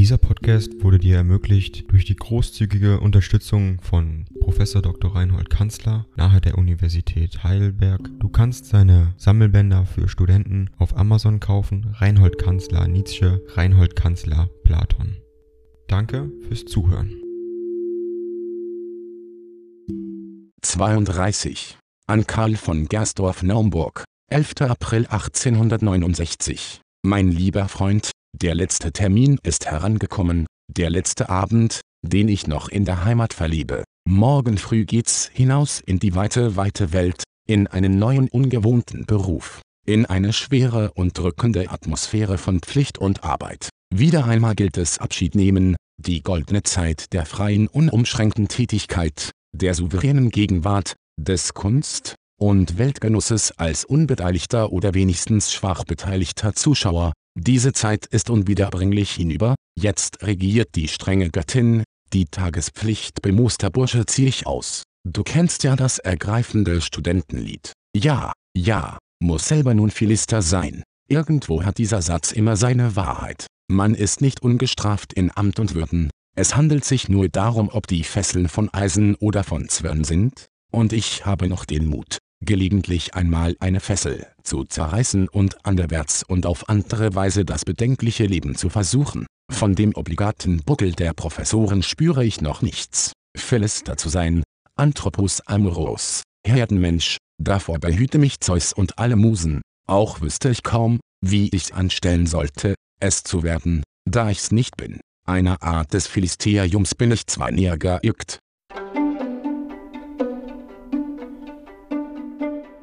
Dieser Podcast wurde dir ermöglicht durch die großzügige Unterstützung von Professor Dr. Reinhold Kanzler nahe der Universität Heidelberg. Du kannst seine Sammelbänder für Studenten auf Amazon kaufen. Reinhold Kanzler Nietzsche, Reinhold Kanzler Platon. Danke fürs Zuhören. 32. An Karl von Gersdorf Naumburg, 11. April 1869. Mein lieber Freund, der letzte Termin ist herangekommen, der letzte Abend, den ich noch in der Heimat verlebe. Morgen früh geht's hinaus in die weite, weite Welt, in einen neuen ungewohnten Beruf, in eine schwere und drückende Atmosphäre von Pflicht und Arbeit. Wieder einmal gilt es Abschied nehmen, die goldene Zeit der freien unumschränkten Tätigkeit, der souveränen Gegenwart, des Kunst- und Weltgenusses als unbeteiligter oder wenigstens schwach beteiligter Zuschauer, diese Zeit ist unwiederbringlich hinüber, jetzt regiert die strenge Göttin, die Tagespflicht bemooster Bursche zieh ich aus. Du kennst ja das ergreifende Studentenlied. Ja, ja, muss selber nun Philister sein. Irgendwo hat dieser Satz immer seine Wahrheit. Man ist nicht ungestraft in Amt und Würden. Es handelt sich nur darum, ob die Fesseln von Eisen oder von Zwirn sind. Und ich habe noch den Mut, gelegentlich einmal eine Fessel zu zerreißen und anderwärts und auf andere Weise das bedenkliche Leben zu versuchen. Von dem obligaten Buckel der Professoren spüre ich noch nichts. Philister zu sein, Anthropos amoros, Herdenmensch, davor behüte mich Zeus und alle Musen. Auch wüsste ich kaum, wie ich anstellen sollte, es zu werden, da ich's nicht bin. Einer Art des Philisteerjums bin ich zwar näher geirrt,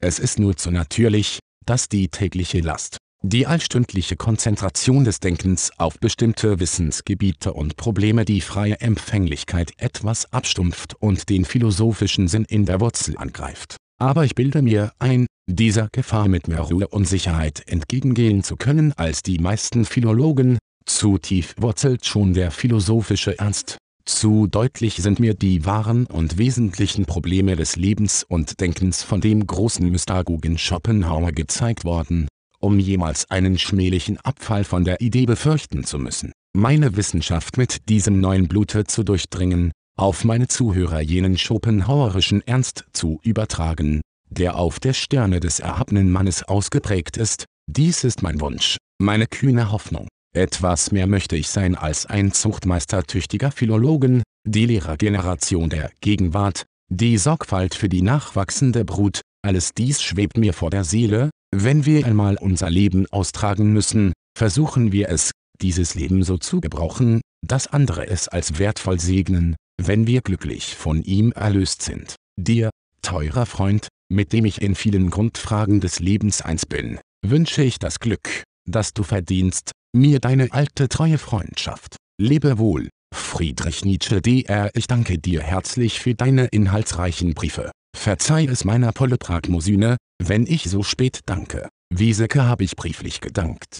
es ist nur zu natürlich, dass die tägliche Last, die allstündliche Konzentration des Denkens auf bestimmte Wissensgebiete und Probleme die freie Empfänglichkeit etwas abstumpft und den philosophischen Sinn in der Wurzel angreift. Aber ich bilde mir ein, dieser Gefahr mit mehr Ruhe und Sicherheit entgegengehen zu können als die meisten Philologen, zu tief wurzelt schon der philosophische Ernst, zu deutlich sind mir die wahren und wesentlichen Probleme des Lebens und Denkens von dem großen Mystagogen Schopenhauer gezeigt worden, um jemals einen schmählichen Abfall von der Idee befürchten zu müssen, meine Wissenschaft mit diesem neuen Blute zu durchdringen, auf meine Zuhörer jenen schopenhauerischen Ernst zu übertragen, der auf der Sterne des erhabenen Mannes ausgeprägt ist, dies ist mein Wunsch, meine kühne Hoffnung. Etwas mehr möchte ich sein als ein Zuchtmeister tüchtiger Philologen, die Lehrergeneration der Gegenwart, die Sorgfalt für die nachwachsende Brut, alles dies schwebt mir vor der Seele, wenn wir einmal unser Leben austragen müssen, versuchen wir es, dieses Leben so zu gebrauchen, dass andere es als wertvoll segnen, wenn wir glücklich von ihm erlöst sind. Dir, teurer Freund, mit dem ich in vielen Grundfragen des Lebens eins bin, wünsche ich das Glück, das du verdienst, mir deine alte treue Freundschaft. Lebe wohl, Friedrich Nietzsche Dr. Ich danke dir herzlich für deine inhaltsreichen Briefe. Verzeih es meiner Polypragmosyne, wenn ich so spät danke. Wieseke habe ich brieflich gedankt.